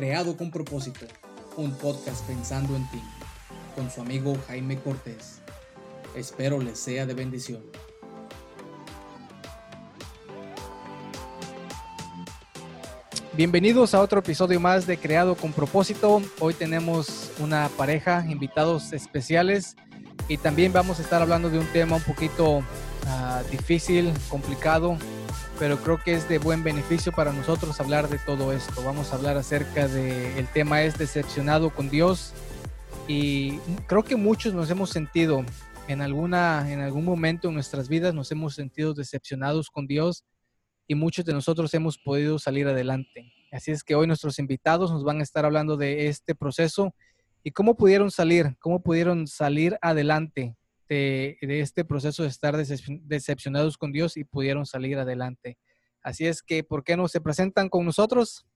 Creado con propósito, un podcast pensando en ti, con su amigo Jaime Cortés. Espero les sea de bendición. Bienvenidos a otro episodio más de Creado con propósito. Hoy tenemos una pareja, invitados especiales y también vamos a estar hablando de un tema un poquito uh, difícil, complicado, pero creo que es de buen beneficio para nosotros hablar de todo esto. Vamos a hablar acerca de, el tema es decepcionado con Dios y creo que muchos nos hemos sentido en alguna, en algún momento en nuestras vidas nos hemos sentido decepcionados con Dios y muchos de nosotros hemos podido salir adelante. Así es que hoy nuestros invitados nos van a estar hablando de este proceso y cómo pudieron salir, cómo pudieron salir adelante de, este proceso de estar decepcionados con Dios y pudieron salir adelante. Así es que, ¿por qué no se presentan con nosotros?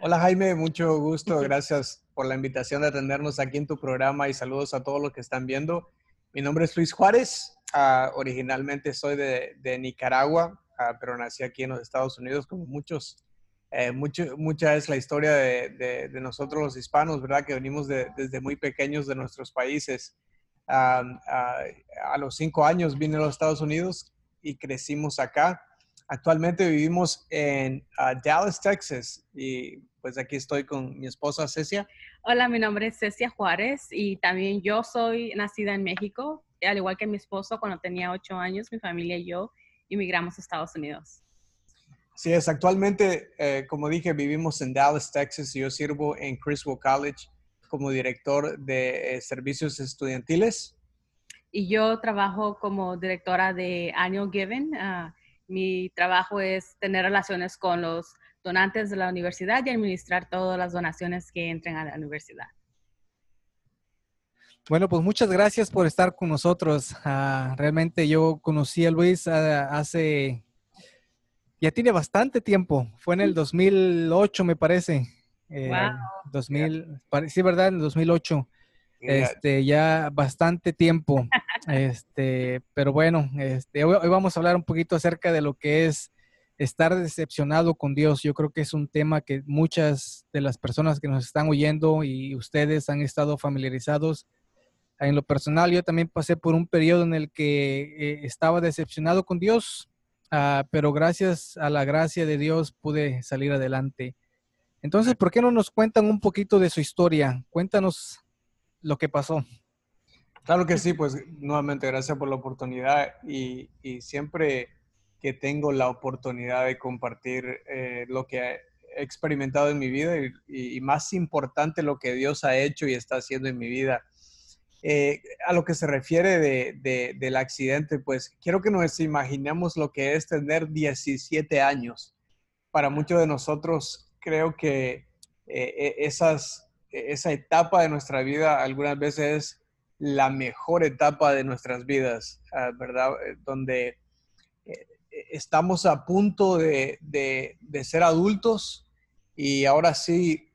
Hola Jaime, mucho gusto. Gracias por la invitación de atendernos aquí en tu programa y saludos a todos los que están viendo. Mi nombre es Luis Juárez. Uh, originalmente soy de, de Nicaragua, uh, pero nací aquí en los Estados Unidos, como muchos. Eh, mucho, mucha es la historia de, de, de, nosotros los hispanos, ¿verdad? Que venimos desde muy pequeños de nuestros países a los cinco años vine a los Estados Unidos y crecimos acá. Actualmente vivimos en Dallas, Texas y pues aquí estoy con mi esposa Cecia. Hola, mi nombre es Cecia Juárez y también yo soy nacida en México, al igual que mi esposo cuando tenía ocho años, mi familia y yo inmigramos a Estados Unidos. Sí, es. Actualmente, eh, como dije, vivimos en Dallas, Texas y yo sirvo en Criswell College como director de eh, servicios estudiantiles. Y yo trabajo como directora de Annual Given. Uh, mi trabajo es tener relaciones con los donantes de la universidad y administrar todas las donaciones que entren a la universidad. Bueno, pues muchas gracias por estar con nosotros. Uh, realmente yo conocí a Luis uh, hace, ya tiene bastante tiempo, fue en el 2008 me parece. Eh, 2000, sí, ¿verdad? En 2008. Este, ya bastante tiempo. Este, pero bueno, este, hoy, vamos a hablar un poquito acerca de lo que es estar decepcionado con Dios. Yo creo que es un tema que muchas de las personas que nos están oyendo y ustedes han estado familiarizados. En lo personal, yo también pasé por un periodo en el que eh, estaba decepcionado con Dios, uh, pero gracias a la gracia de Dios pude salir adelante. Entonces, ¿por qué no nos cuentan un poquito de su historia? Cuéntanos lo que pasó. Claro que sí, pues nuevamente gracias por la oportunidad y, siempre que tengo la oportunidad de compartir eh, lo que he experimentado en mi vida y, más importante lo que Dios ha hecho y está haciendo en mi vida. Eh, a lo que se refiere de, del accidente, pues quiero que nos imaginemos lo que es tener 17 años. Para muchos de nosotros creo que eh, e, esas, e, esa etapa de nuestra vida algunas veces es la mejor etapa de nuestras vidas, ah, ¿verdad? Eh, donde eh, estamos a punto de, de, ser adultos y ahora sí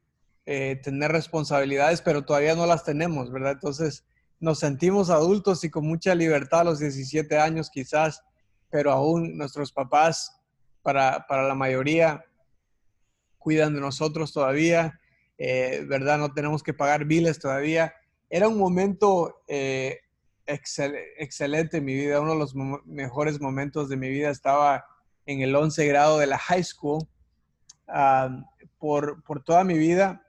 tener responsabilidades, pero todavía no las tenemos, ¿verdad? Entonces nos sentimos adultos y con mucha libertad a los 17 años quizás, pero aún nuestros papás, para, para la mayoría, cuidan de nosotros todavía, eh, ¿verdad? No tenemos que pagar biles todavía. Era un momento eh, excelente en mi vida, uno de los mejores momentos de mi vida. Estaba en el 11 grado de la high school. por, por, toda mi vida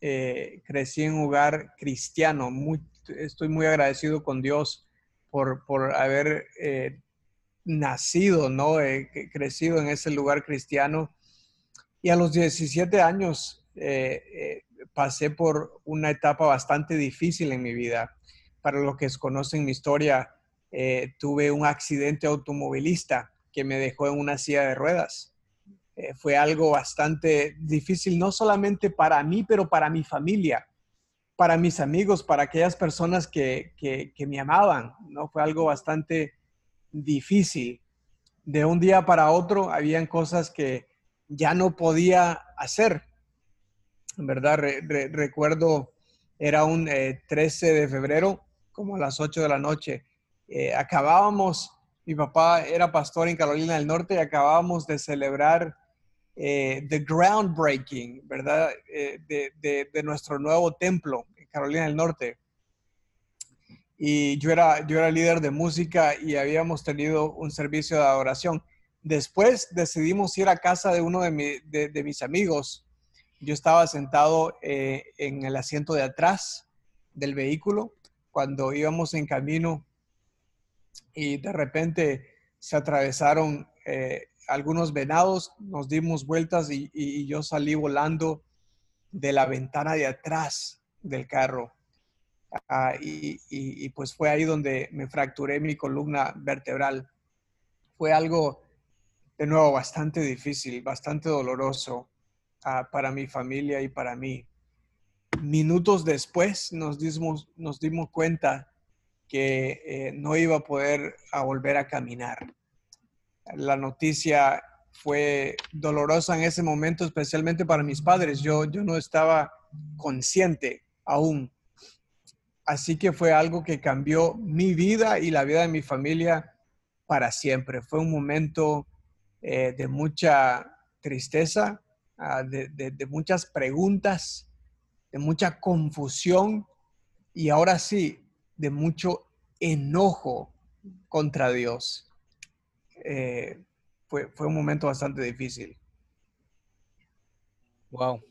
eh, crecí en un hogar cristiano. estoy muy agradecido con Dios por, por haber nacido, ¿no? crecido en ese lugar cristiano y a los 17 años eh, eh, pasé por una etapa bastante difícil en mi vida. Para los que conocen mi historia, eh, tuve un accidente automovilista que me dejó en una silla de ruedas. fue algo bastante difícil, no solamente para mí, pero para mi familia, para mis amigos, para aquellas personas que, que, que me amaban. ¿no? Fue algo bastante difícil. De un día para otro, habían cosas que, ya no podía hacer. En verdad, recuerdo, era un 13 eh, de febrero, como a las 8 de la noche. Eh, acabábamos, mi papá era pastor en Carolina del Norte y acabábamos de celebrar eh, the groundbreaking, ¿verdad? Eh, de, de, nuestro nuevo templo en Carolina del Norte. Y yo era, yo era líder de música y habíamos tenido un servicio de adoración. Después decidimos ir a casa de uno de, mis amigos. Yo estaba sentado eh, en el asiento de atrás del vehículo cuando íbamos en camino y de repente se atravesaron algunos venados, nos dimos vueltas y, yo salí volando de la ventana de atrás del carro. Ah, y, pues fue ahí donde me fracturé mi columna vertebral. Fue algo, de nuevo, bastante difícil, bastante doloroso ah, para mi familia y para mí. Minutos después nos dimos, nos dimos cuenta que eh, no iba a poder a volver a caminar la noticia fue dolorosa en ese momento, especialmente para mis padres. Yo, yo no estaba consciente aún. Así que fue algo que cambió mi vida y la vida de mi familia para siempre. Fue un momento eh, de mucha tristeza, ah, de, de muchas preguntas, de mucha confusión y ahora sí, de mucho enojo contra Dios. Eh, fue, fue un momento bastante difícil. Wow.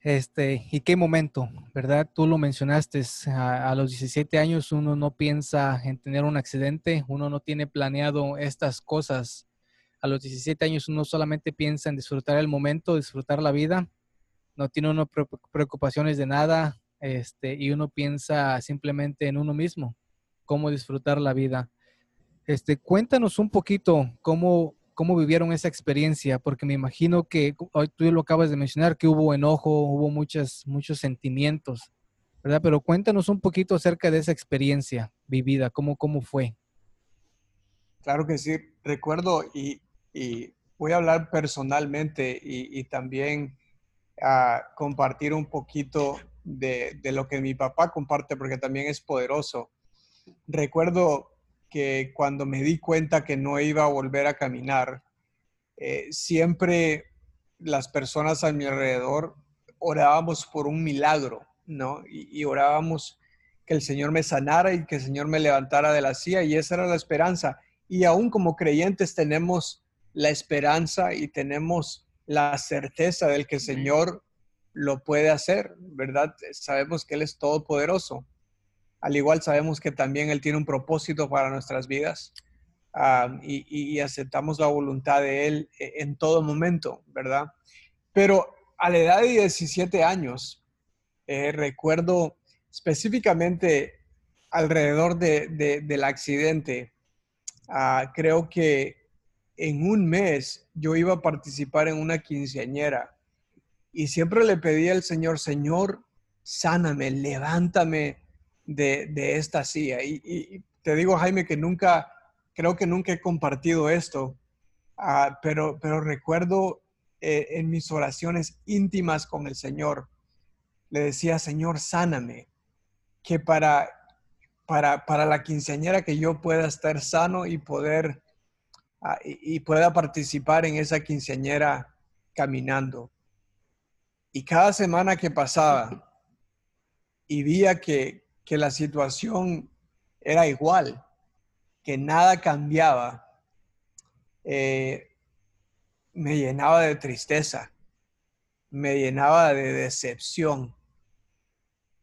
Este, ¿y qué momento? ¿Verdad? Tú lo mencionaste, a, los 17 años uno no piensa en tener un accidente, uno no tiene planeado estas cosas. A los 17 años uno solamente piensa en disfrutar el momento, disfrutar la vida, no tiene uno preocupaciones de nada, este, y uno piensa simplemente en uno mismo, cómo disfrutar la vida. Este, cuéntanos un poquito cómo, cómo vivieron esa experiencia, porque me imagino que hoy tú lo acabas de mencionar, que hubo enojo, hubo muchas, muchos sentimientos, ¿verdad? Pero cuéntanos un poquito acerca de esa experiencia vivida, cómo, cómo fue. Claro que sí, recuerdo y, voy a hablar personalmente y, también a compartir un poquito de, de lo que mi papá comparte, porque también es poderoso. Recuerdo que cuando me di cuenta que no iba a volver a caminar, eh, siempre las personas a mi alrededor orábamos por un milagro, ¿no? Y, orábamos que el Señor me sanara y que el Señor me levantara de la silla y esa era la esperanza. Y aún como creyentes tenemos la esperanza y tenemos la certeza del que el Señor lo puede hacer, ¿verdad? Sabemos que Él es todopoderoso. Al igual sabemos que también Él tiene un propósito para nuestras vidas y, aceptamos la voluntad de Él e, en todo momento, ¿verdad? Pero a la edad de 17 años, eh, recuerdo específicamente alrededor del accidente, ah, creo que en un mes yo iba a participar en una quinceañera y siempre le pedí al Señor, Señor, sáname, levántame, de, esta silla. Y, te digo, Jaime, que nunca, creo que nunca he compartido esto, ah, pero, pero recuerdo eh, en mis oraciones íntimas con el Señor, le decía, Señor, sáname, que para, para, para la quinceañera que yo pueda estar sano y poder y, pueda participar en esa quinceañera caminando. Y cada semana que pasaba y veía que, que la situación era igual, que nada cambiaba, eh, me llenaba de tristeza, me llenaba de decepción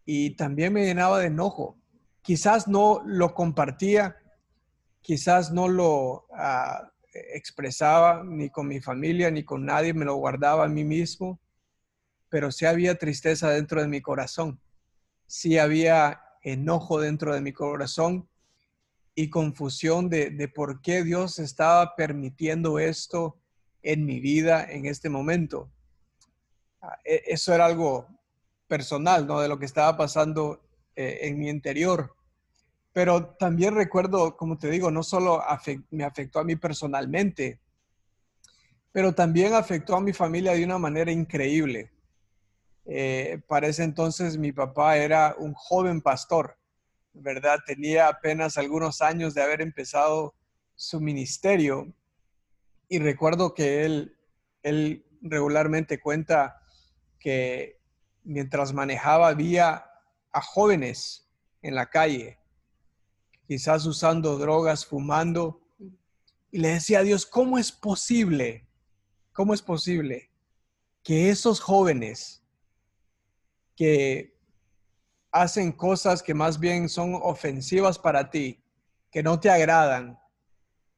y también me llenaba de enojo. Quizás no lo compartía, quizás no lo ah, expresaba ni con mi familia ni con nadie, me lo guardaba a mí mismo, pero sí había tristeza dentro de mi corazón, sí había enojo dentro de mi corazón y confusión de, por qué Dios estaba permitiendo esto en mi vida en este momento. Ah, e, eso era algo personal, ¿no? De lo que estaba pasando eh, en mi interior. Pero también recuerdo, como te digo, no solo me afectó a mí personalmente, pero también afectó a mi familia de una manera increíble. Eh, para ese entonces mi papá era un joven pastor, ¿verdad? Tenía apenas algunos años de haber empezado su ministerio y recuerdo que él él regularmente cuenta que mientras manejaba había a jóvenes en la calle, quizás usando drogas, fumando, y le decía a Dios, ¿cómo es posible? ¿Cómo es posible que esos jóvenes que hacen cosas que más bien son ofensivas para ti, que no te agradan,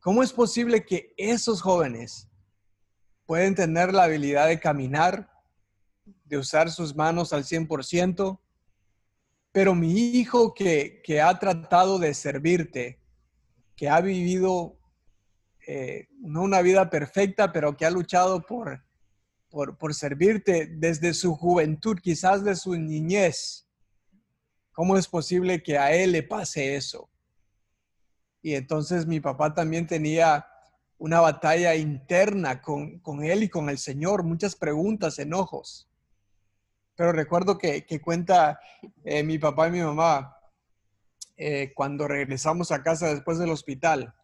¿cómo es posible que esos jóvenes pueden tener la habilidad de caminar, de usar sus manos al 100%, pero mi hijo que, ha tratado de servirte, que ha vivido eh, no una vida perfecta, pero que ha luchado por, por, por, servirte desde su juventud, quizás de su niñez. ¿Cómo es posible que a él le pase eso? Y entonces mi papá también tenía una batalla interna con, él y con el Señor, muchas preguntas, enojos. Pero recuerdo que, cuenta eh, mi papá y mi mamá eh, cuando regresamos a casa después del hospital.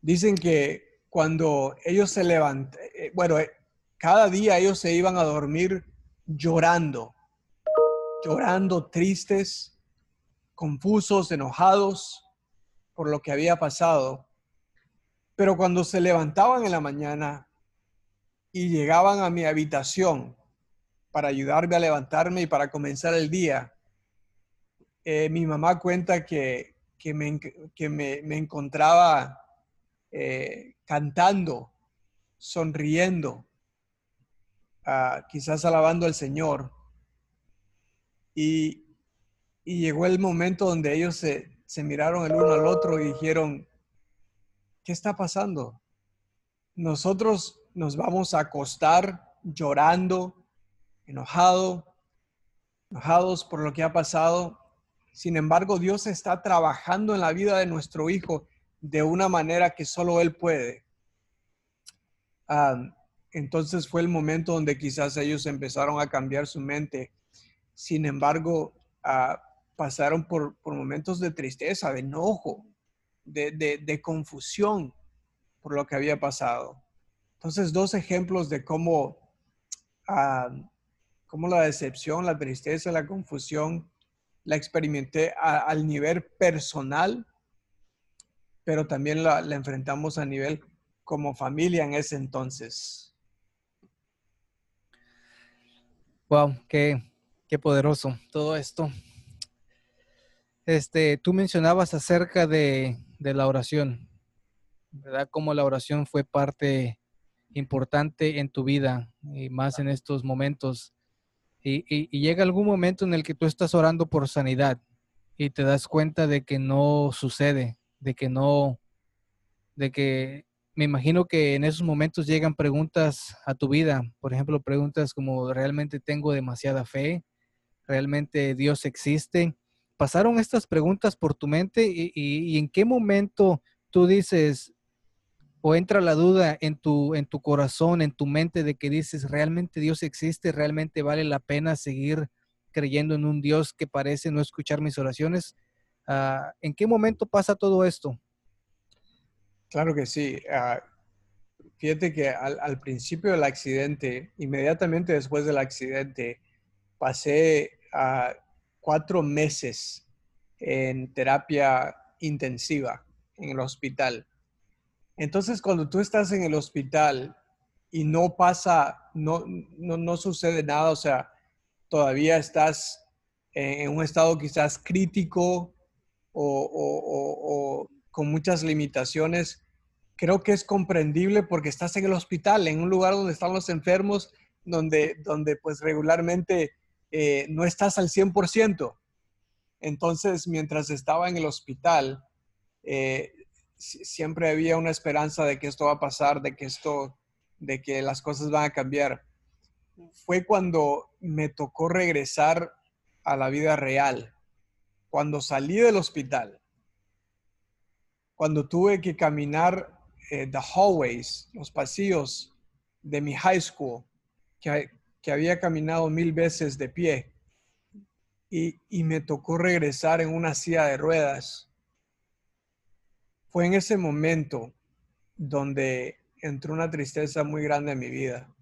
Dicen que cuando ellos se levantan, eh, bueno, cada día ellos se iban a dormir llorando, llorando, tristes, confusos, enojados por lo que había pasado. Pero cuando se levantaban en la mañana y llegaban a mi habitación para ayudarme a levantarme y para comenzar el día, eh, mi mamá cuenta que, me, que me, encontraba eh, cantando, sonriendo, ah, quizás alabando al Señor. Y, llegó el momento donde ellos se, se miraron el uno al otro y dijeron, ¿qué está pasando? Nosotros nos vamos a acostar llorando, enojado, enojados por lo que ha pasado. Sin embargo, Dios está trabajando en la vida de nuestro hijo de una manera que solo Él puede. entonces fue el momento donde quizás ellos empezaron a cambiar su mente. Sin embargo, ah, pasaron por, por momentos de tristeza, de enojo, de, confusión por lo que había pasado. Entonces, dos ejemplos de cómo, ah, cómo la decepción, la tristeza, la confusión la experimenté al nivel personal, pero también la, enfrentamos a nivel como familia en ese entonces. Wow, qué, qué poderoso todo esto. Este, tú mencionabas acerca de, de la oración, ¿verdad? Cómo la oración fue parte importante en tu vida y más en estos momentos. Y, llega algún momento en el que tú estás orando por sanidad y te das cuenta de que no sucede, de que no, de que me imagino que en esos momentos llegan preguntas a tu vida, por ejemplo, preguntas como, ¿realmente tengo demasiada fe? ¿Realmente Dios existe? pasaron estas preguntas por tu mente y, en qué momento tú dices o entra la duda en tu, en tu corazón, en tu mente de que dices, realmente Dios existe, realmente vale la pena seguir creyendo en un Dios que parece no escuchar mis oraciones. Ah, ¿En qué momento pasa todo esto? Claro que sí. Ah, fíjate que al, principio del accidente, inmediatamente después del accidente, pasé a cuatro meses en terapia intensiva en el hospital. Entonces, cuando tú estás en el hospital y no pasa, no, no, sucede nada, o sea, todavía estás en un estado quizás crítico o, con muchas limitaciones, creo que es comprendible porque estás en el hospital, en un lugar donde están los enfermos, donde, donde pues regularmente eh, no estás al 100%. Entonces, mientras estaba en el hospital, eh, siempre había una esperanza de que esto va a pasar, de que esto, de que las cosas van a cambiar. Fue cuando me tocó regresar a la vida real, cuando salí del hospital, cuando tuve que caminar eh, the hallways, los pasillos de mi high school, que, que había caminado mil veces de pie y, me tocó regresar en una silla de ruedas. Fue en ese momento donde entró una tristeza muy grande en mi vida,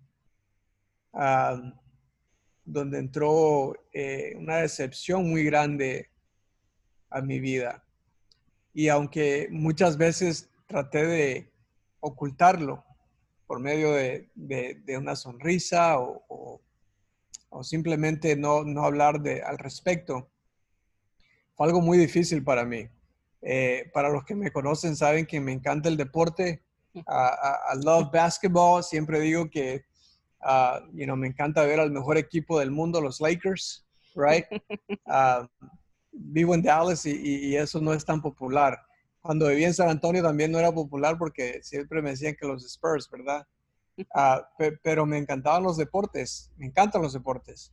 donde entró eh, una decepción muy grande a mi vida. Y aunque muchas veces traté de ocultarlo por medio de, una sonrisa o, simplemente no, no hablar de, al respecto, fue algo muy difícil para mí. Eh, para los que me conocen saben que me encanta el deporte. I, love basketball. Siempre digo que, uh, you know, me encanta ver al mejor equipo del mundo, los Lakers, right? Uh, vivo en Dallas y, eso no es tan popular. Cuando viví en San Antonio también no era popular porque siempre me decían que los Spurs, ¿verdad? Pero me encantaban los deportes, me encantan los deportes.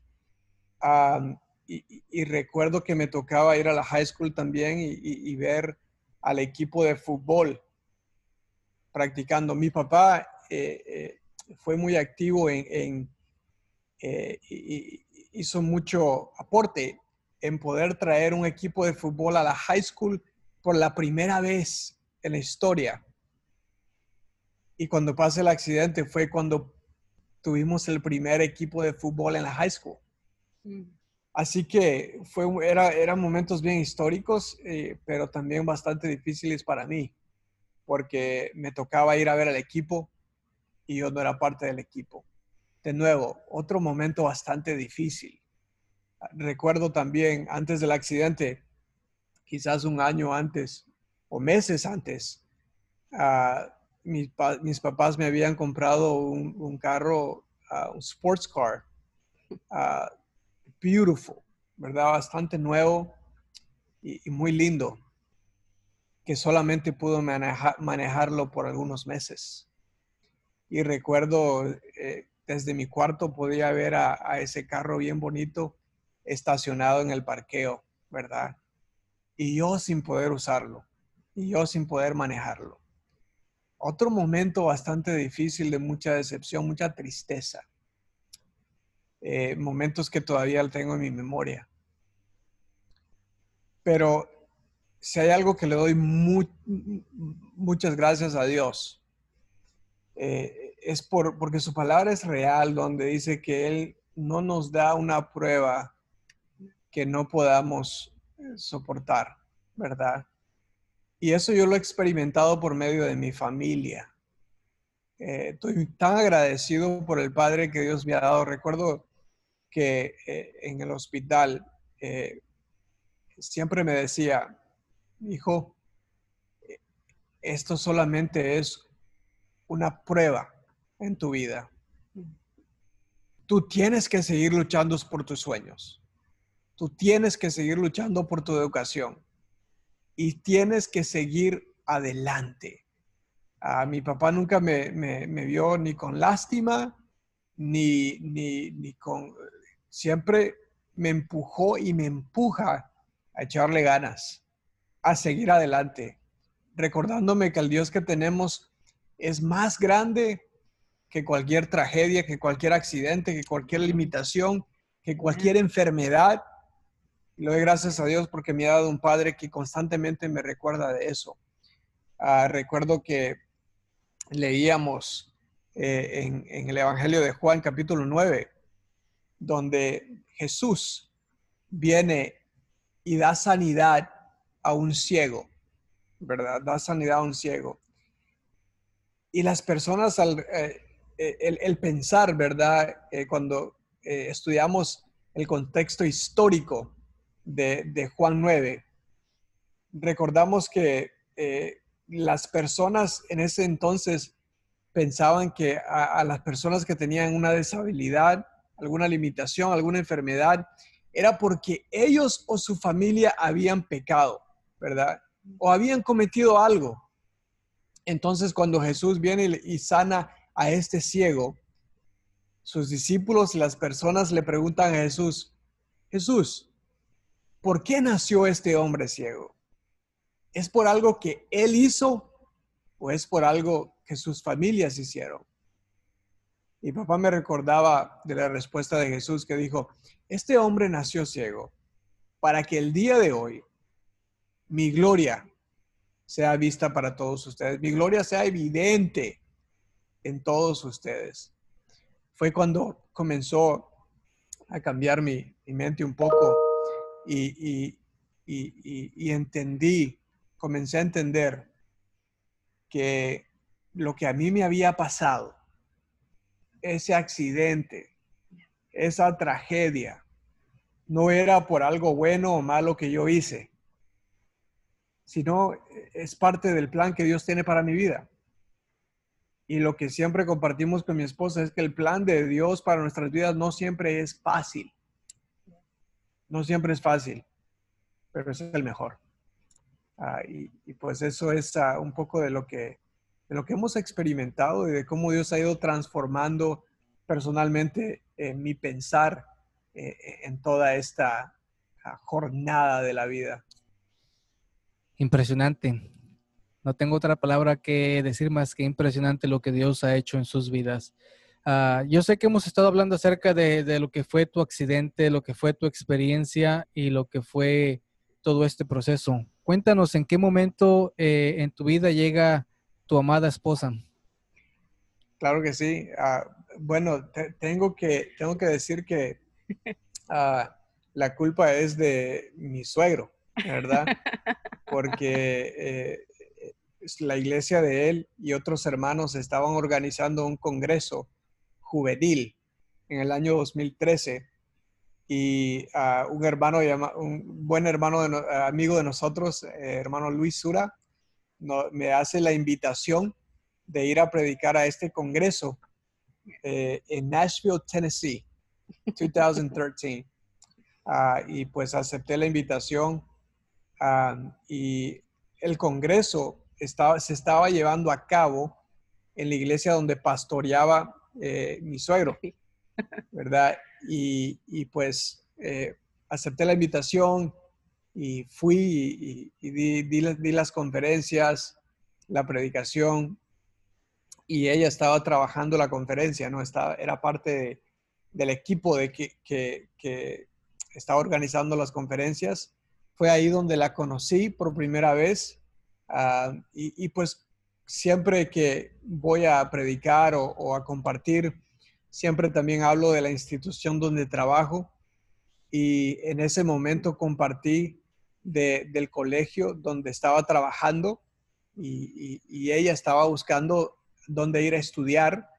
Um, y, recuerdo que me tocaba ir a la high school también y, ver al equipo de fútbol practicando. Mi papá eh, eh, fue muy activo en, en eh, hizo mucho aporte en poder traer un equipo de fútbol a la high school por la primera vez en la historia. Y cuando pasa el accidente fue cuando tuvimos el primer equipo de fútbol en la high school. Mm. Así que fue, era, eran momentos bien históricos, eh, pero también bastante difíciles para mí, porque me tocaba ir a ver al equipo y yo no era parte del equipo. De nuevo, otro momento bastante difícil. Recuerdo también antes del accidente, quizás un año antes o meses antes, uh, mis, papás me habían comprado un, carro, ah, un sports car, uh, beautiful, ¿verdad? Bastante nuevo y, muy lindo, que solamente pudo manejarlo por algunos meses. Y recuerdo, eh, desde mi cuarto podía ver a, ese carro bien bonito estacionado en el parqueo, ¿verdad? Y yo sin poder usarlo, y yo sin poder manejarlo. Otro momento bastante difícil de mucha decepción, mucha tristeza. Eh, momentos que todavía tengo en mi memoria. Pero si hay algo que le doy muchas gracias a Dios, eh, es por, porque su palabra es real, donde dice que Él no nos da una prueba que no podamos eh, soportar, ¿verdad? Y eso yo lo he experimentado por medio de mi familia. estoy tan agradecido por el Padre que Dios me ha dado. Recuerdo que eh, en el hospital eh, siempre me decía, hijo, esto solamente es una prueba en tu vida. Tú tienes que seguir luchando por tus sueños. Tú tienes que seguir luchando por tu educación. Y tienes que seguir adelante. A mi papá nunca me, me vio ni con lástima, ni, ni, ni con siempre me empujó y me empuja a echarle ganas, a seguir adelante, recordándome que el Dios que tenemos es más grande que cualquier tragedia, que cualquier accidente, que cualquier limitación, que cualquier enfermedad. Y le doy gracias a Dios porque me ha dado un padre que constantemente me recuerda de eso. Ah, recuerdo que leíamos eh, en, en, el Evangelio de Juan capítulo 9, donde Jesús viene y da sanidad a un ciego, ¿verdad? Da sanidad a un ciego. Y las personas, al, eh, el, pensar, ¿verdad? Eh, cuando eh, estudiamos el contexto histórico de, Juan 9, recordamos que las personas en ese entonces pensaban que a, las personas que tenían una deshabilidad alguna limitación, alguna enfermedad, era porque ellos o su familia habían pecado, ¿verdad? O habían cometido algo. Entonces cuando Jesús viene y sana a este ciego, sus discípulos y las personas le preguntan a Jesús, Jesús, ¿por qué nació este hombre ciego? ¿Es por algo que él hizo o es por algo que sus familias hicieron? Mi papá me recordaba de la respuesta de Jesús que dijo, este hombre nació ciego para que el día de hoy mi gloria sea vista para todos ustedes, mi gloria sea evidente en todos ustedes. Fue cuando comenzó a cambiar mi, mente un poco y, y entendí, comencé a entender que lo que a mí me había pasado, ese accidente, esa tragedia, no era por algo bueno o malo que yo hice, sino es parte del plan que Dios tiene para mi vida. Y lo que siempre compartimos con mi esposa es que el plan de Dios para nuestras vidas no siempre es fácil. No siempre es fácil, pero es el mejor. Ah, y, pues eso es ah, un poco de lo, que, de lo que hemos experimentado y de cómo Dios ha ido transformando personalmente eh, mi pensar eh, en toda esta ah, jornada de la vida. Impresionante. No tengo otra palabra que decir más que impresionante lo que Dios ha hecho en sus vidas. Ah, yo sé que hemos estado hablando acerca de, lo que fue tu accidente, lo que fue tu experiencia y lo que fue todo este proceso. Cuéntanos en qué momento eh, en tu vida llega tu amada esposa. Claro que sí. Ah, bueno, tengo, que, tengo que decir que ah, la culpa es de mi suegro, ¿verdad? Porque eh, la iglesia de él y otros hermanos estaban organizando un congreso juvenil en el año 2013 y ah, un hermano, un buen hermano, amigo de nosotros, eh, hermano Luis Sura, me hace la invitación de ir a predicar a este congreso eh, en Nashville, Tennessee, 2013. Ah, y pues acepté la invitación ah, y el congreso estaba, se estaba llevando a cabo en la iglesia donde pastoreaba eh, mi suegro, ¿verdad? Y, pues eh, acepté la invitación y fui y, di, las conferencias, la predicación y ella estaba trabajando la conferencia, ¿no? Estaba, era parte del equipo de que, que, estaba organizando las conferencias. Fue ahí donde la conocí por primera vez ah, y, pues siempre que voy a predicar o, a compartir, siempre también hablo de la institución donde trabajo y en ese momento compartí del colegio donde estaba trabajando y, y, ella estaba buscando dónde ir a estudiar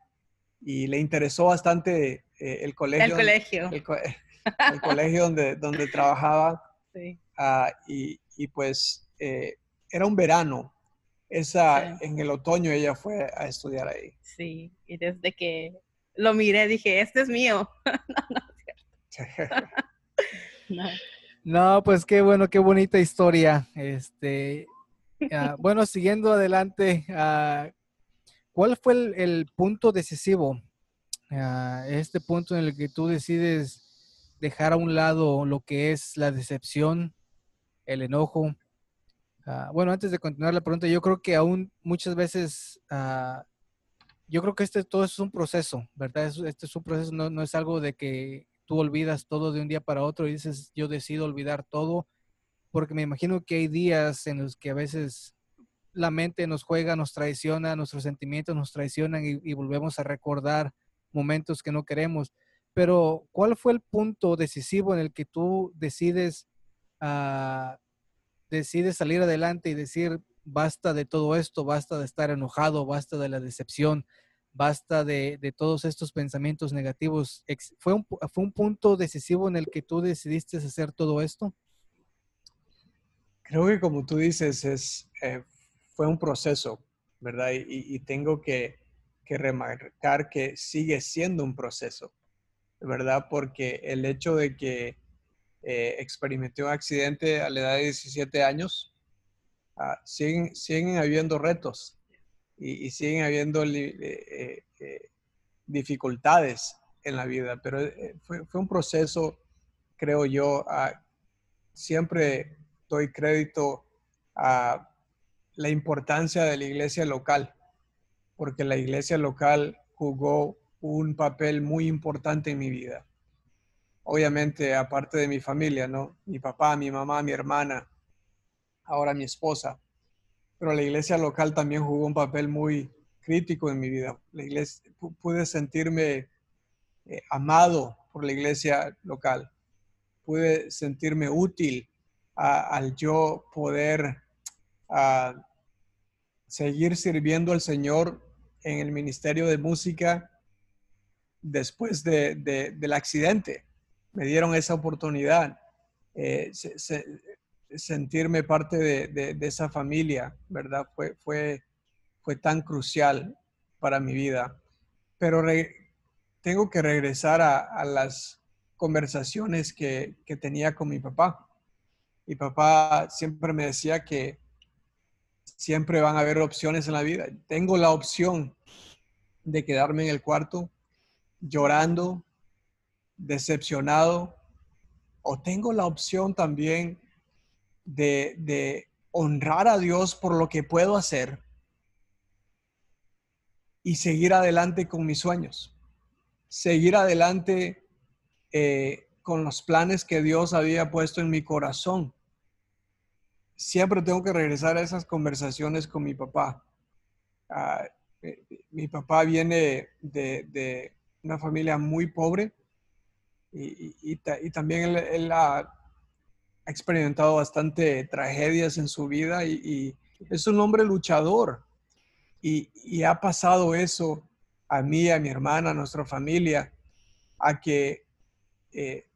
y le interesó bastante eh, el colegio. El colegio. El, colegio donde, donde trabajaba. Sí. Ah, y, y, pues eh, era un verano. Esa, En el otoño ella fue a estudiar ahí. Sí, y desde que lo miré dije, este es mío. no, no es cierto. no. pues qué bueno, qué bonita historia. Este, ah, bueno, siguiendo adelante, uh, ¿Cuál fue el, punto decisivo? Ah, este punto en el que tú decides dejar a un lado lo que es la decepción, el enojo. Ah, bueno, antes de continuar la pregunta, yo creo que aún muchas veces, ah, yo creo que este todo es un proceso, ¿verdad? Este es un proceso, no es algo de que tú olvidas todo de un día para otro y dices, yo decido olvidar todo, porque me imagino que hay días en los que a veces la mente nos juega, nos traiciona, nuestros sentimientos nos traicionan y, volvemos a recordar momentos que no queremos. Pero, ¿cuál fue el punto decisivo en el que tú decides, uh, decides salir adelante y decir, basta de todo esto, basta de estar enojado, basta de la decepción, basta de, todos estos pensamientos negativos? ¿Fue un, ¿Fue un punto decisivo en el que tú decidiste hacer todo esto? Creo que como tú dices, es, eh, fue un proceso, ¿verdad? Y, tengo que, remarcar que sigue siendo un proceso, ¿verdad? Porque el hecho de que eh, experimenté un accidente a la edad de 17 años, ah, siguen, siguen habiendo retos y, siguen habiendo eh, eh, dificultades en la vida, pero fue, un proceso, creo yo, siempre doy crédito a la importancia de la iglesia local, porque la iglesia local jugó un papel muy importante en mi vida. Obviamente, aparte de mi familia, ¿no? Mi papá, mi mamá, mi hermana, ahora mi esposa. Pero la iglesia local también jugó un papel muy, crítico en mi vida. La iglesia, pude sentirme eh, amado por la iglesia local. Pude sentirme útil al yo poder seguir sirviendo al Señor en el ministerio de música después del accidente. Me dieron esa oportunidad. Eh, sentirme parte de, esa familia, ¿verdad? Fue, fue, fue tan crucial para mi vida. Pero tengo que regresar a, las conversaciones que, que, tenía con mi papá. Mi papá siempre me decía que siempre van a haber opciones en la vida. Tengo la opción de quedarme en el cuarto llorando, decepcionado, o tengo la opción también de, honrar a Dios por lo que puedo hacer y seguir adelante con mis sueños, seguir adelante eh, con los planes que Dios había puesto en mi corazón. Siempre tengo que regresar a esas conversaciones con mi papá. Ah, eh, mi papá viene de, una familia muy pobre y, también él, experimentado bastante tragedias en su vida y, es un hombre luchador. Y, ha pasado eso a mí, a mi hermana, a nuestra familia, a que eh,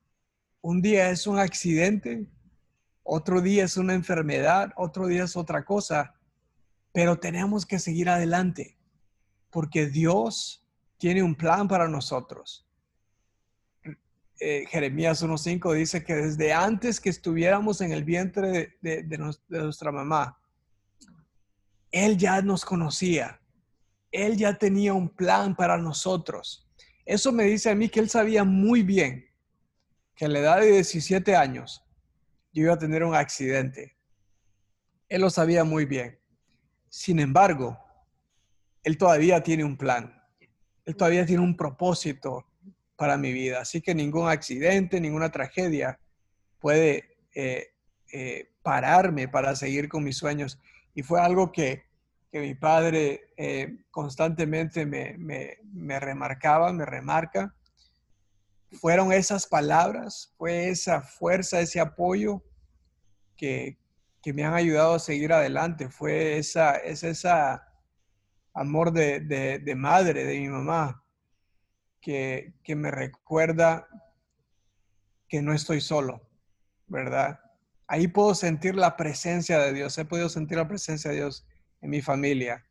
un día es un accidente, otro día es una enfermedad, otro día es otra cosa, pero tenemos que seguir adelante porque Dios tiene un plan para nosotros. Eh, Jeremías 1.5 dice que desde antes que estuviéramos en el vientre de, nuestra mamá, Él ya nos conocía. Él ya tenía un plan para nosotros. Eso me dice a mí que Él sabía muy bien que a la edad de 17 años yo iba a tener un accidente. Él lo sabía muy bien. Sin embargo, él todavía tiene un plan. Él todavía tiene un propósito para mi vida. Así que ningún accidente, ninguna tragedia puede eh, eh, pararme para seguir con mis sueños. Y fue algo que, mi padre eh, constantemente me, remarcaba, me remarca. Fueron esas palabras, fue esa fuerza, ese apoyo que, me han ayudado a seguir adelante. Fue esa, es esa amor de, madre, de mi mamá, que, me recuerda que no estoy solo, ¿verdad? Ahí puedo sentir la presencia de Dios, he podido sentir la presencia de Dios en mi familia,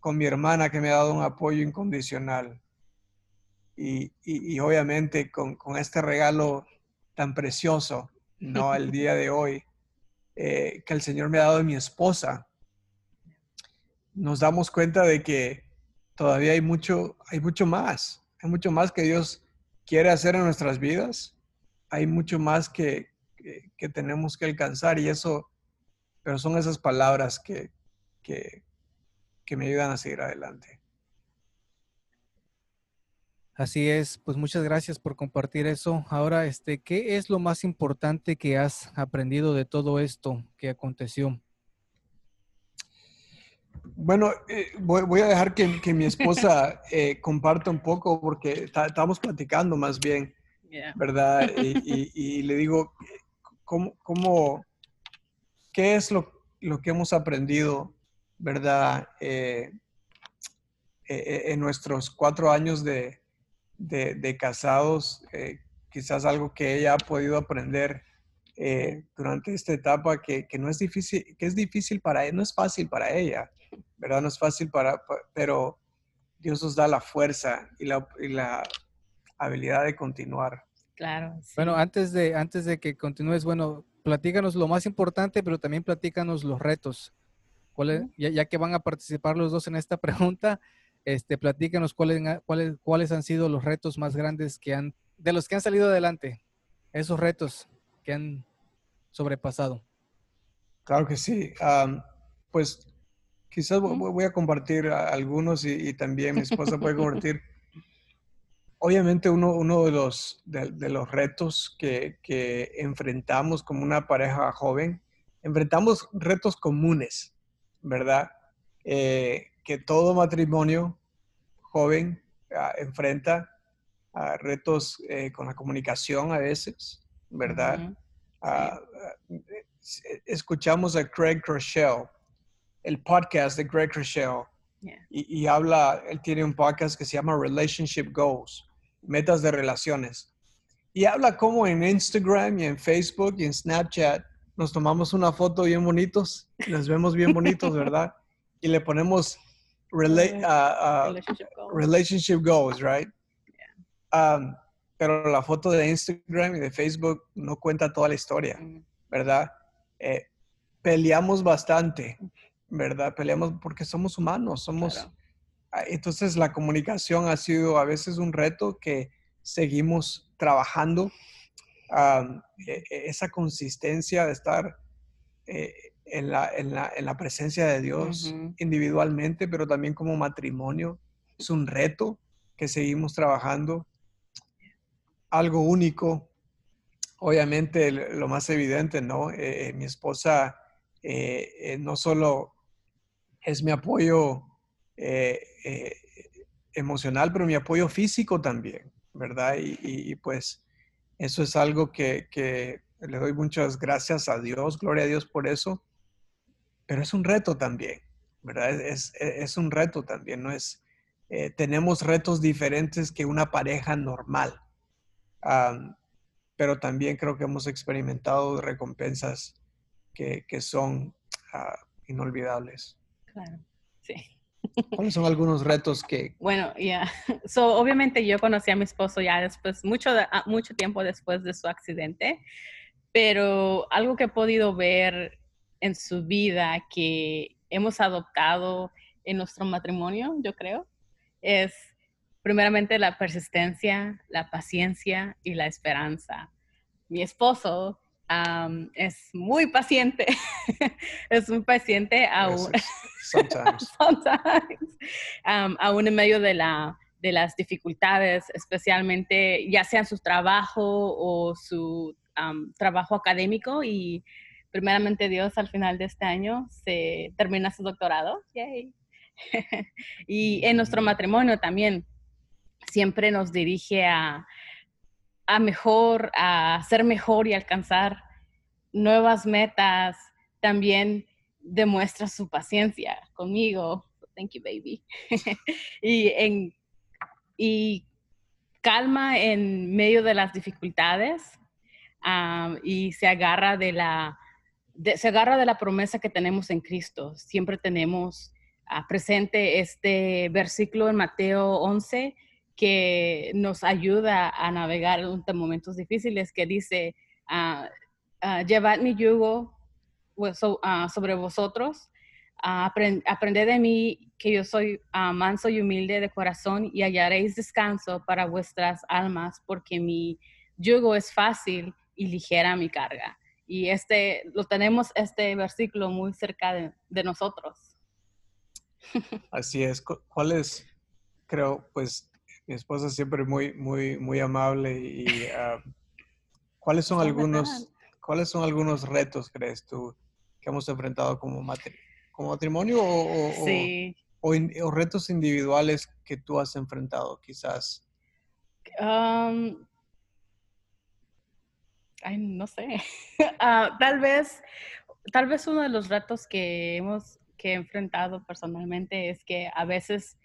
con mi hermana que me ha dado un apoyo incondicional. Y, obviamente con, este regalo tan precioso, ¿no? El día de hoy, eh, que el Señor me ha dado de mi esposa, nos damos cuenta de que todavía hay mucho, hay mucho más, hay mucho más que Dios quiere hacer en nuestras vidas, hay mucho más que, que, tenemos que alcanzar y eso, pero son esas palabras que, que, que me ayudan a seguir adelante. Así es, pues muchas gracias por compartir eso. Ahora, este, ¿qué es lo más importante que has aprendido de todo esto que aconteció? Bueno, eh, voy, a dejar que, mi esposa eh, comparta un poco porque estamos platicando más bien, ¿verdad? Y, le digo, ¿cómo, cómo, qué es lo, que hemos aprendido, ¿verdad? Eh, en nuestros cuatro años de, casados, quizás algo que ella ha podido aprender durante esta etapa que, que, no es difícil, que es difícil para ella, no es fácil para ella. ¿Verdad? No es fácil para, pero Dios nos da la fuerza y la, habilidad de continuar. Claro. Bueno, antes de, antes de que continúes, bueno, platícanos lo más importante, pero también platícanos los retos. ya, que van a participar los dos en esta pregunta, este, platícanos cuáles, cuáles, cuáles han sido los retos más grandes que han, de los que han salido adelante, esos retos que han sobrepasado. Claro que sí. pues Quizás voy a compartir algunos y, también mi esposa puede compartir. Obviamente uno, uno de, los, de, los retos que, que, enfrentamos como una pareja joven, enfrentamos retos comunes, ¿verdad? Eh, que todo matrimonio joven ah, enfrenta ah, retos eh, con la comunicación a veces, ¿verdad? Ah, escuchamos a Craig Rochelle, el podcast de Greg Rochelle, y, y, habla, él tiene un podcast que se llama Relationship Goals, metas de relaciones. Y habla como en Instagram y en Facebook y en Snapchat nos tomamos una foto bien bonitos, nos vemos bien bonitos, ¿verdad? Y le ponemos relationship, goals. right? Um, pero la foto de Instagram y de Facebook no cuenta toda la historia, mm. ¿verdad? Eh, peleamos bastante, ¿verdad? Peleamos porque somos humanos, somos... Entonces la comunicación ha sido a veces un reto que seguimos trabajando. E, e, esa consistencia de estar eh, en, la, en, la, en, la, presencia de Dios individualmente, pero también como matrimonio. Es un reto que seguimos trabajando. Algo único. Obviamente, lo más evidente, ¿no? Eh, eh, mi esposa no solo es mi apoyo emocional, pero mi apoyo físico también, ¿verdad? y pues eso es algo que, le doy muchas gracias a Dios, gloria a Dios por eso, pero es un reto también, ¿verdad? Es, un reto también, no es, eh, tenemos retos diferentes que una pareja normal, pero también creo que hemos experimentado recompensas que, son ah, inolvidables. Claro, sí. ¿Cuáles son algunos retos que... Bueno, ya, so, obviamente yo conocí a mi esposo ya después, mucho, ah, mucho tiempo después de su accidente, pero algo que he podido ver en su vida que hemos adoptado en nuestro matrimonio, yo creo, es primeramente la persistencia, la paciencia y la esperanza. Mi esposo es muy paciente, es muy paciente aún, aún en medio de, la, de las dificultades, especialmente ya sea su trabajo o su trabajo académico y primeramente Dios al final de este año se termina su doctorado. y en nuestro matrimonio también siempre nos dirige a, a mejor, a ser mejor y alcanzar nuevas metas. También demuestra su paciencia conmigo. Thank you, baby. y, en, y calma en medio de las dificultades y se agarra de la se agarra de la promesa que tenemos en Cristo. Siempre tenemos uh, presente este versículo en Mateo 11 que nos ayuda a navegar en momentos difíciles, que dice, uh, llevad mi yugo pues, sobre vosotros, aprended de mí que yo soy manso y humilde de corazón y hallaréis descanso para vuestras almas, porque mi yugo es fácil y ligera mi carga. Y este, lo tenemos este versículo muy cerca de, de nosotros. Así es. ¿Cuál es, creo, pues mi esposa siempre muy, muy, muy amable y ah, ¿cuáles son algunos, cuáles son algunos retos, crees tú, que hemos enfrentado como, como matrimonio o, o, retos individuales que tú has enfrentado, quizás? ay, no sé. Ah, tal vez, tal vez uno de los retos que hemos que he enfrentado personalmente es que a veces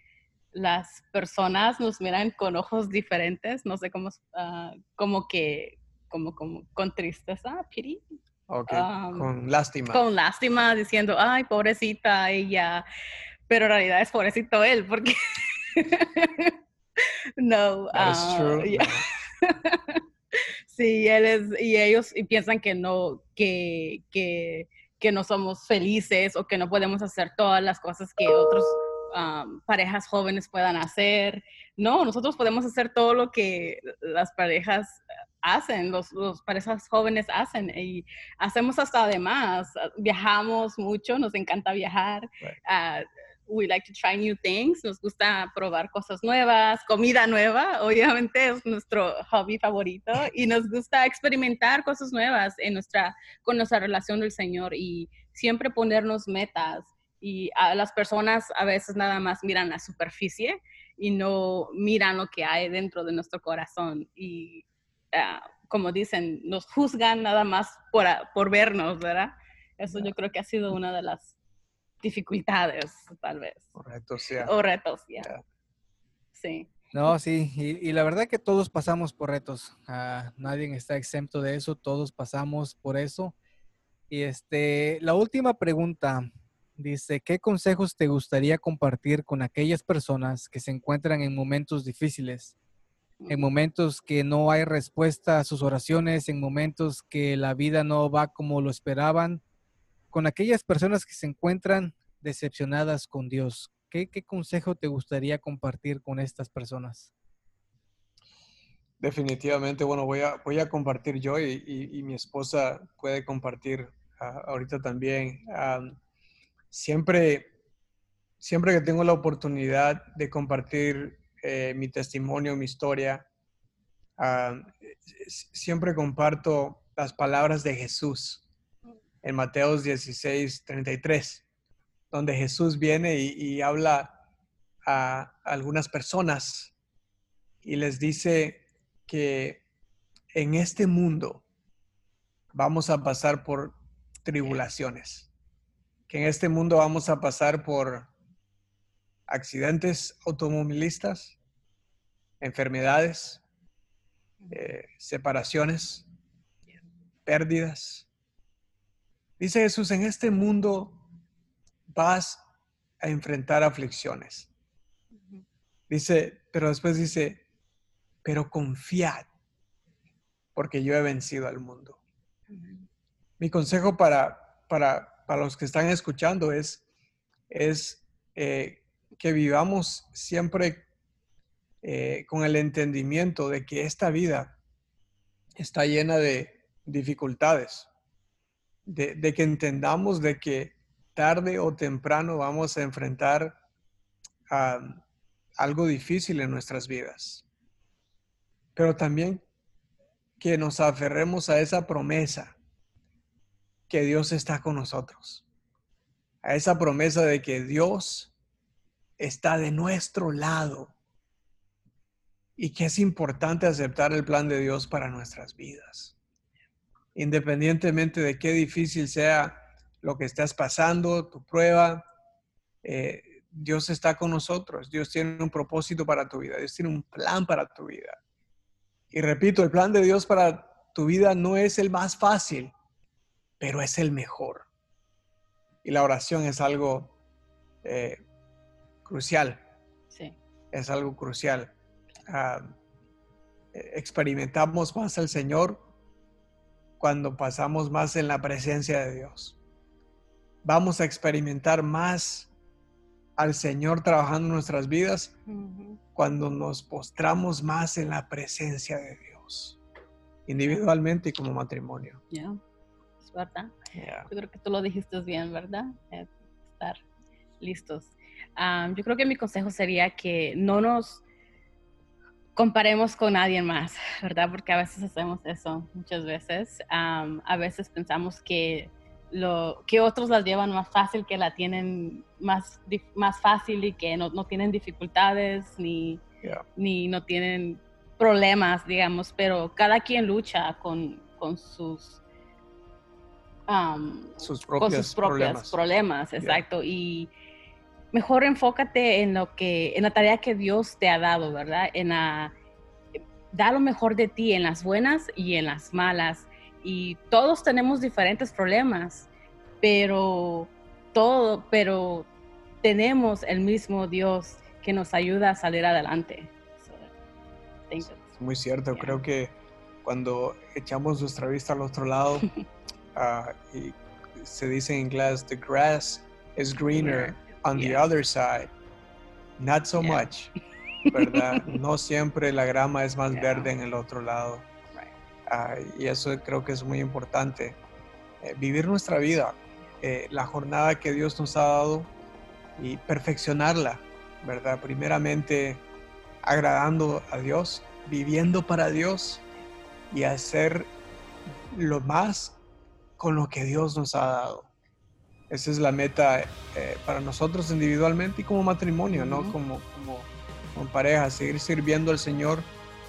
las personas nos miran con ojos diferentes, no sé cómo, uh, como que, como, como con tristeza, pity. Ok, um, con lástima. Con lástima, diciendo, ay, pobrecita ella, pero en realidad es pobrecito él, porque... no. Uh, sí, él es, y ellos y piensan que no, que, que, que no somos felices o que no podemos hacer todas las cosas que otros parejas jóvenes puedan hacer. No, nosotros podemos hacer todo lo que las parejas hacen, los, parejas jóvenes hacen y hacemos hasta además, viajamos mucho, nos encanta viajar. Ah, we like to try new things, nos gusta probar cosas nuevas, comida nueva, obviamente es nuestro hobby favorito y nos gusta experimentar cosas nuevas en nuestra, con nuestra relación del Señor y siempre ponernos metas Y a las personas a veces nada más miran la superficie y no miran lo que hay dentro de nuestro corazón. Y ah, como dicen, nos juzgan nada más por, por vernos, ¿verdad? Eso yo creo que ha sido una de las dificultades, tal vez. O retos, O retos, ya. Sí. No, sí, y, la verdad que todos pasamos por retos. Ah, nadie está exento de eso, todos pasamos por eso. Y este, la última pregunta dice, ¿qué consejos te gustaría compartir con aquellas personas que se encuentran en momentos difíciles? En momentos que no hay respuesta a sus oraciones, en momentos que la vida no va como lo esperaban, con aquellas personas que se encuentran decepcionadas con Dios. ¿Qué, consejo te gustaría compartir con estas personas? Definitivamente, bueno, voy a, voy a compartir yo y, mi esposa puede compartir ah, ahorita también. Siempre, siempre que tengo la oportunidad de compartir eh, mi testimonio, mi historia, siempre comparto las palabras de Jesús en Mateos 16, 33, donde Jesús viene y, habla a algunas personas y les dice que en este mundo vamos a pasar por tribulaciones, que en este mundo vamos a pasar por accidentes automovilistas, enfermedades, eh, separaciones, pérdidas, Dice Jesús, en este mundo vas a enfrentar aflicciones. Dice, pero después dice, pero confiad, porque yo he vencido al mundo. Mi consejo para, para, para, los que están escuchando es, es eh, que vivamos siempre eh, con el entendimiento de que esta vida está llena de dificultades de, que entendamos de que tarde o temprano vamos a enfrentar algo difícil en nuestras vidas. Pero también que nos aferremos a esa promesa que Dios está con nosotros. A esa promesa de que Dios está de nuestro lado y que es importante aceptar el plan de Dios para nuestras vidas independientemente de qué difícil sea lo que estás pasando, tu prueba, eh, Dios está con nosotros, Dios tiene un propósito para tu vida, Dios tiene un plan para tu vida. Y repito, el plan de Dios para tu vida no es el más fácil, pero es el mejor. Y la oración es algo eh, crucial. Sí. Es algo crucial. Ah, experimentamos más al Señor cuando pasamos más en la presencia de Dios. Vamos a experimentar más al Señor trabajando en nuestras vidas cuando nos postramos más en la presencia de Dios, individualmente y como matrimonio. Ya, verdad. Yo creo que tú lo dijiste bien, ¿verdad? Eh, estar listos. yo creo que mi consejo sería que no nos comparemos con nadie más, ¿verdad? Porque a veces hacemos eso, muchas veces. a veces pensamos que, lo, que otros las llevan más fácil, que la tienen más, más fácil y que no, no tienen dificultades ni, ni no tienen problemas, digamos, pero cada quien lucha con, con sus... sus propios, con sus propios problemas, exacto. Y mejor enfócate en lo que, en la tarea que Dios te ha dado, ¿verdad? En la, da lo mejor de ti en las buenas y en las malas. Y todos tenemos diferentes problemas, pero todo, pero tenemos el mismo Dios que nos ayuda a salir adelante. muy cierto, creo que cuando echamos nuestra vista al otro lado, y se dice en inglés, the grass is greener on the other side. Not so much, ¿verdad? no siempre la grama es más verde en el otro lado. Ah, y eso creo que es muy importante. Eh, vivir nuestra vida, eh, la jornada que Dios nos ha dado y perfeccionarla, ¿verdad? Primeramente agradando a Dios, viviendo para Dios y hacer lo más con lo que Dios nos ha dado. esa es la meta eh, para nosotros individualmente y como matrimonio, ¿no? Como, como, como pareja, seguir sirviendo al Señor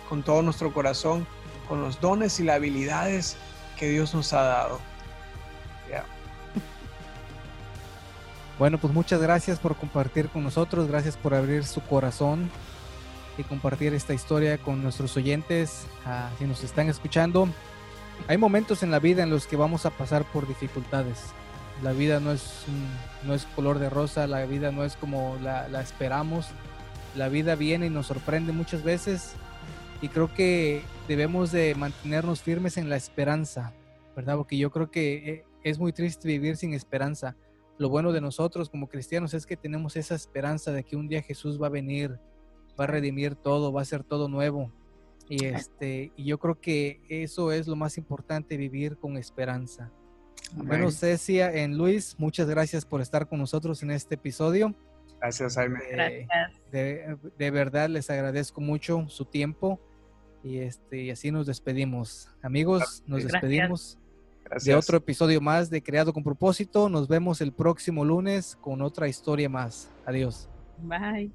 con todo nuestro corazón, con los dones y las habilidades que Dios nos ha dado. Bueno, pues muchas gracias por compartir con nosotros, gracias por abrir su corazón y compartir esta historia con nuestros oyentes, uh, si nos están escuchando. Hay momentos en la vida en los que vamos a pasar por dificultades. La vida no es, no es color de rosa, la vida no es como la, la esperamos. La vida viene y nos sorprende muchas veces y creo que debemos de mantenernos firmes en la esperanza, ¿verdad? Porque yo creo que eh, es muy triste vivir sin esperanza lo bueno de nosotros como cristianos es que tenemos esa esperanza de que un día Jesús va a venir, va a redimir todo, va a hacer todo nuevo. Y este, y yo creo que eso es lo más importante, vivir con esperanza. Bueno, Cecia, en Luis, muchas gracias por estar con nosotros en este episodio. Gracias, Jaime. De, de, verdad les agradezco mucho su tiempo y este y así nos despedimos. Amigos, nos despedimos de otro episodio más de Creado con propósito. Nos vemos el próximo lunes con otra historia más. Adiós. Bye.